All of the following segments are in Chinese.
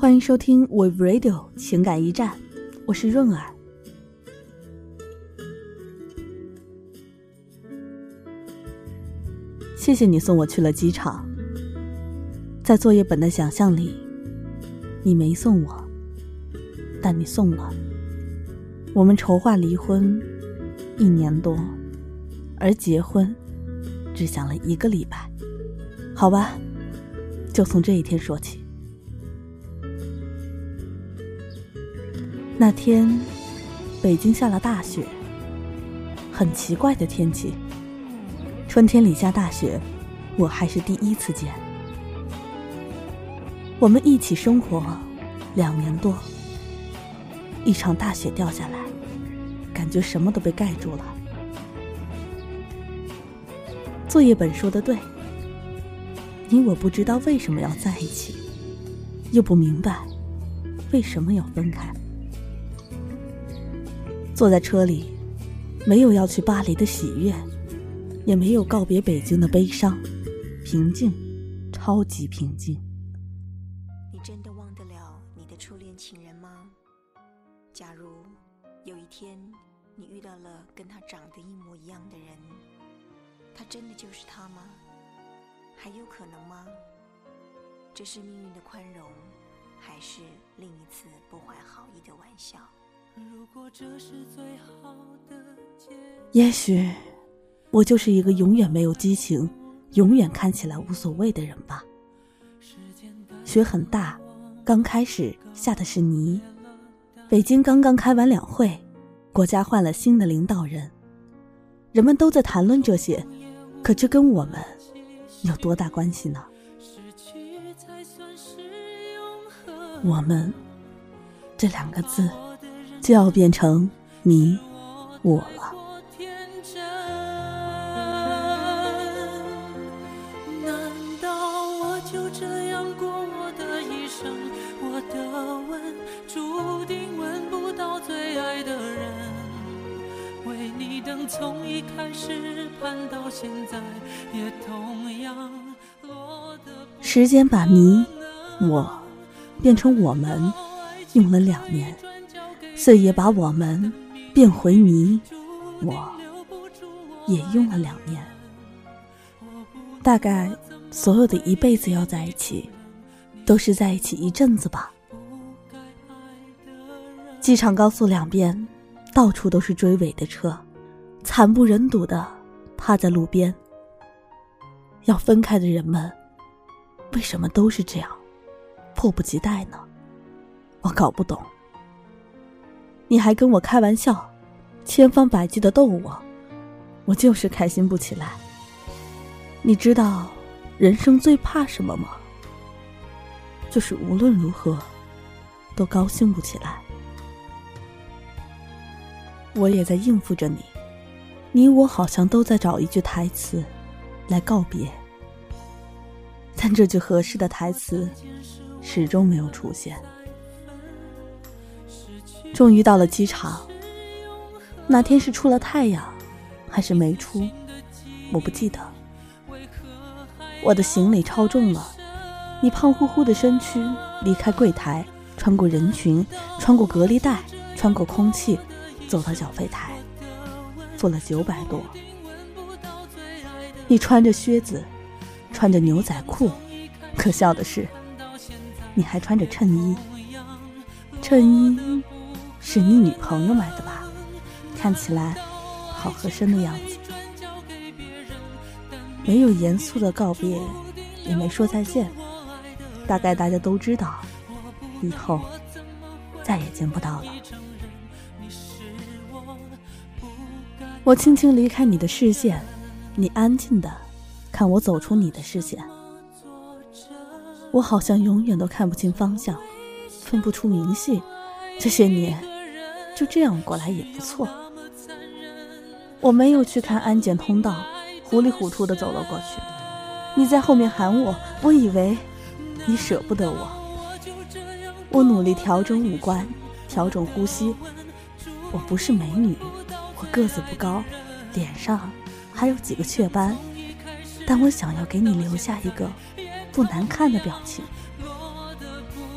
欢迎收听 We Radio 情感驿站，我是润儿。谢谢你送我去了机场。在作业本的想象里，你没送我，但你送了。我们筹划离婚一年多，而结婚只想了一个礼拜。好吧，就从这一天说起。那天，北京下了大雪，很奇怪的天气。春天里下大雪，我还是第一次见。我们一起生活两年多，一场大雪掉下来，感觉什么都被盖住了。作业本说的对，你我不知道为什么要在一起，又不明白为什么要分开。坐在车里，没有要去巴黎的喜悦，也没有告别北京的悲伤，平静，超级平静。你真的忘得了你的初恋情人吗？假如有一天你遇到了跟他长得一模一样的人，他真的就是他吗？还有可能吗？这是命运的宽容，还是另一次不怀好意的玩笑？也许，我就是一个永远没有激情、永远看起来无所谓的人吧。雪很大，刚开始下的是泥。北京刚刚开完两会，国家换了新的领导人，人们都在谈论这些，可这跟我们有多大关系呢？我们这两个字。就要变成你我了。难道我就这样过我的一生？我的吻注定吻不到最爱的人。为你等从一开始盼到现在，也同样落得。时间把你我变成我们，用了两年。岁月把我们变回泥，我也用了两年。大概所有的一辈子要在一起，都是在一起一阵子吧。机场高速两边，到处都是追尾的车，惨不忍睹的趴在路边。要分开的人们，为什么都是这样，迫不及待呢？我搞不懂。你还跟我开玩笑，千方百计的逗我，我就是开心不起来。你知道人生最怕什么吗？就是无论如何都高兴不起来。我也在应付着你，你我好像都在找一句台词来告别，但这句合适的台词始终没有出现。终于到了机场。那天是出了太阳，还是没出？我不记得。我的行李超重了，你胖乎乎的身躯离开柜台，穿过人群，穿过隔离带，穿过空气，走到缴费台，付了九百多。你穿着靴子，穿着牛仔裤，可笑的是，你还穿着衬衣，衬衣。是你女朋友买的吧？看起来好合身的样子。没有严肃的告别，也没说再见。大概大家都知道，以后再也见不到了。我轻轻离开你的视线，你安静的看我走出你的视线。我好像永远都看不清方向，分不出明细。这些年。就这样过来也不错。我没有去看安检通道，糊里糊涂的走了过去。你在后面喊我，我以为你舍不得我。我努力调整五官，调整呼吸。我不是美女，我个子不高，脸上还有几个雀斑，但我想要给你留下一个不难看的表情。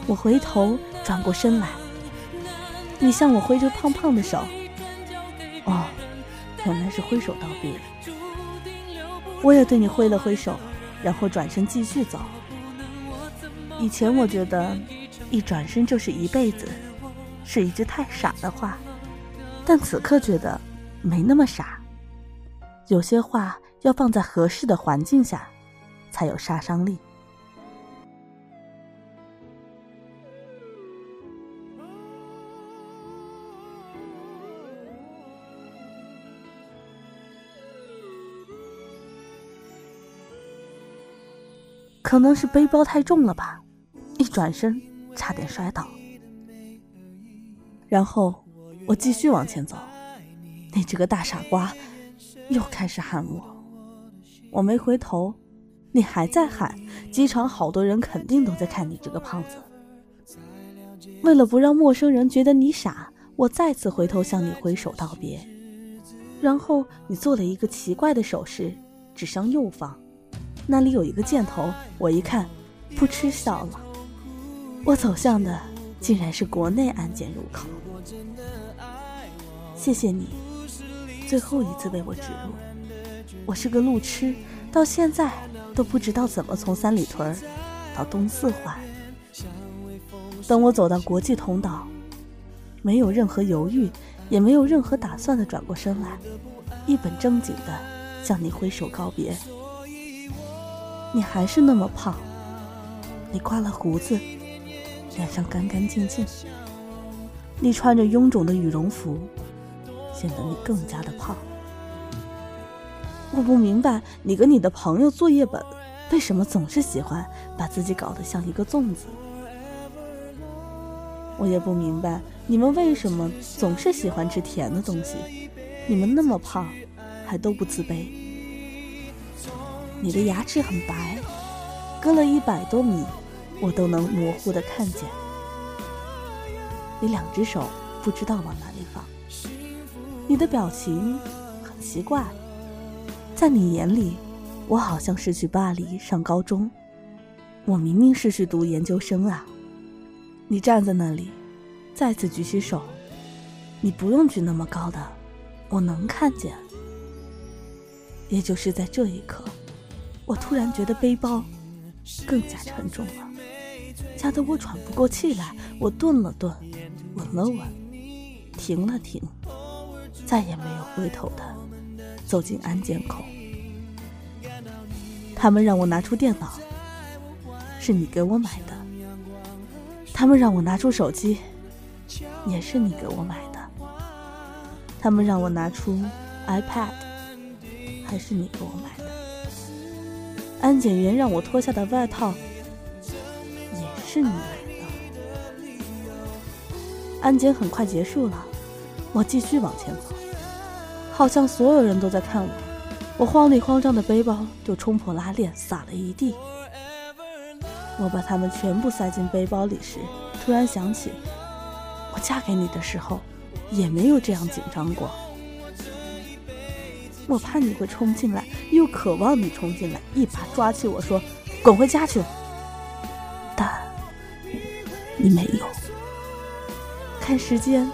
我回头转过身来，你向我挥着胖胖的手。哦，原来是挥手道别。我也对你挥了挥手，然后转身继续走。以前我觉得，一转身就是一辈子，是一句太傻的话，但此刻觉得没那么傻。有些话要放在合适的环境下，才有杀伤力。可能是背包太重了吧，一转身差点摔倒。然后我继续往前走，你这个大傻瓜，又开始喊我。我没回头，你还在喊。机场好多人肯定都在看你这个胖子。为了不让陌生人觉得你傻，我再次回头向你挥手道别。然后你做了一个奇怪的手势，指向右方。那里有一个箭头，我一看，噗嗤笑了。我走向的竟然是国内安检入口。谢谢你，最后一次为我指路。我是个路痴，到现在都不知道怎么从三里屯到东四环。等我走到国际通道，没有任何犹豫，也没有任何打算的转过身来，一本正经的向你挥手告别。你还是那么胖，你刮了胡子，脸上干干净净。你穿着臃肿的羽绒服，显得你更加的胖。我不明白你跟你的朋友作业本为什么总是喜欢把自己搞得像一个粽子。我也不明白你们为什么总是喜欢吃甜的东西。你们那么胖，还都不自卑。你的牙齿很白，隔了一百多米，我都能模糊的看见。你两只手不知道往哪里放，你的表情很奇怪，在你眼里，我好像是去巴黎上高中，我明明是去读研究生啊！你站在那里，再次举起手，你不用举那么高的，我能看见。也就是在这一刻。我突然觉得背包更加沉重了，加得我喘不过气来。我顿了顿，稳了稳，停了停，再也没有回头的走进安检口。他们让我拿出电脑，是你给我买的；他们让我拿出手机，也是你给我买的；他们让我拿出 iPad，还是你给我买的。安检员让我脱下的外套，也是你买的。安检很快结束了，我继续往前走，好像所有人都在看我。我慌里慌张的背包就冲破拉链，洒了一地。我把它们全部塞进背包里时，突然想起，我嫁给你的时候，也没有这样紧张过。我怕你会冲进来，又渴望你冲进来，一把抓起我说：“滚回家去。”但你没有。看时间，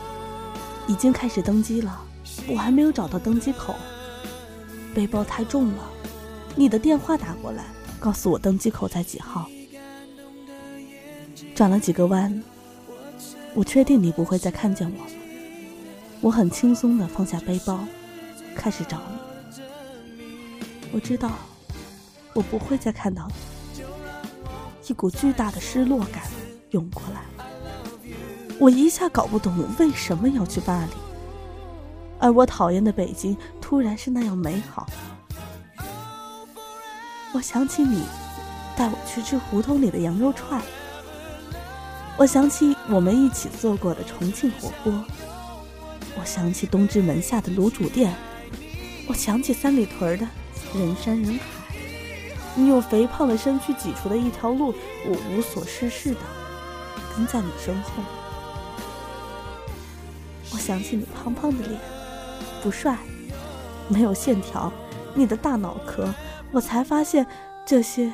已经开始登机了，我还没有找到登机口。背包太重了，你的电话打过来，告诉我登机口在几号。转了几个弯，我确定你不会再看见我了。我很轻松的放下背包，开始找你。我知道，我不会再看到你。一股巨大的失落感涌过来，我一下搞不懂为什么要去巴黎，而我讨厌的北京突然是那样美好。我想起你带我去吃胡同里的羊肉串，我想起我们一起做过的重庆火锅，我想起东直门下的卤煮店，我想起三里屯的。人山人海，你用肥胖的身躯挤出的一条路，我无所事事的跟在你身后。我想起你胖胖的脸，不帅，没有线条，你的大脑壳，我才发现这些，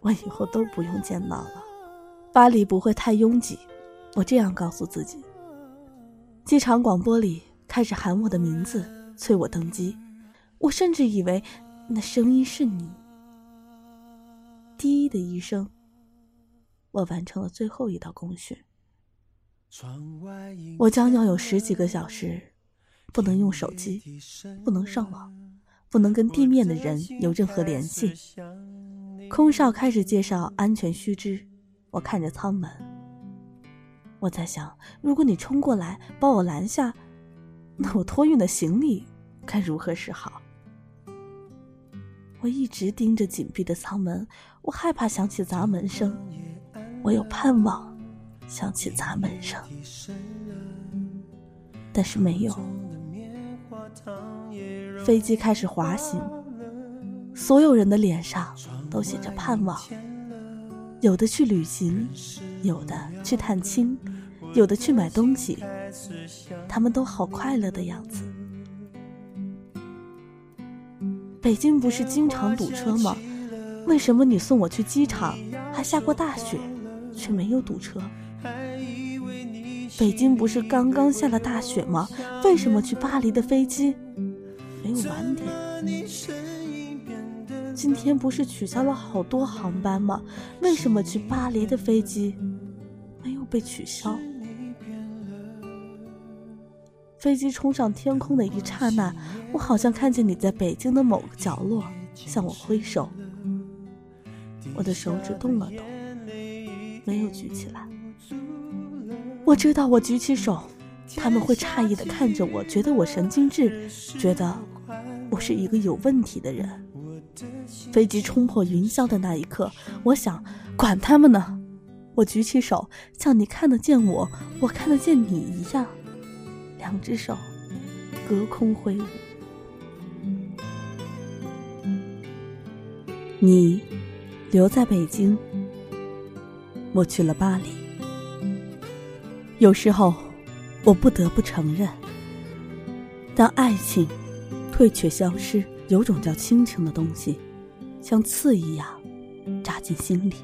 我以后都不用见到了。巴黎不会太拥挤，我这样告诉自己。机场广播里开始喊我的名字，催我登机。我甚至以为那声音是你。滴的一声，我完成了最后一道工序。我将要有十几个小时，不能用手机，不能上网，不能跟地面的人有任何联系。空少开始介绍安全须知，我看着舱门。我在想，如果你冲过来把我拦下，那我托运的行李该如何是好？我一直盯着紧闭的舱门，我害怕响起砸门声，我有盼望。响起砸门声，但是没有。飞机开始滑行，所有人的脸上都写着盼望。有的去旅行，有的去探亲，有的去买东西，他们都好快乐的样子。北京不是经常堵车吗？为什么你送我去机场还下过大雪，却没有堵车？北京不是刚刚下了大雪吗？为什么去巴黎的飞机没有晚点？今天不是取消了好多航班吗？为什么去巴黎的飞机没有被取消？飞机冲上天空的一刹那，我好像看见你在北京的某个角落向我挥手。我的手指动了动，没有举起来。我知道，我举起手，他们会诧异的看着我，觉得我神经质，觉得我是一个有问题的人。飞机冲破云霄的那一刻，我想，管他们呢！我举起手，像你看得见我，我看得见你一样，两只手隔空挥舞。你留在北京，我去了巴黎。有时候，我不得不承认，当爱情退却消失，有种叫亲情的东西，像刺一样扎进心里。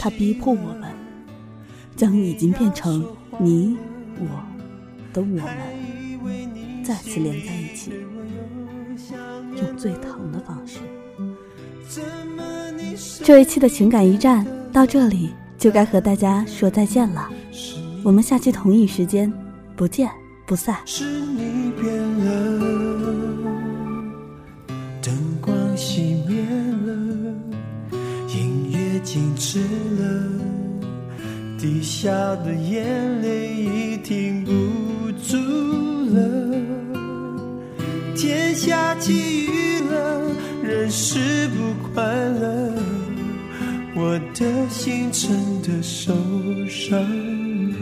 它逼迫我们，将已经变成你我的我们，再次连在一起，用最疼的方式。这一期的情感驿站到这里就该和大家说再见了。我们下期同一时间不见不散是你变了灯光熄灭了音乐静止了滴下的眼泪已停的心真的受伤了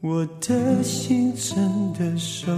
我的心真的受。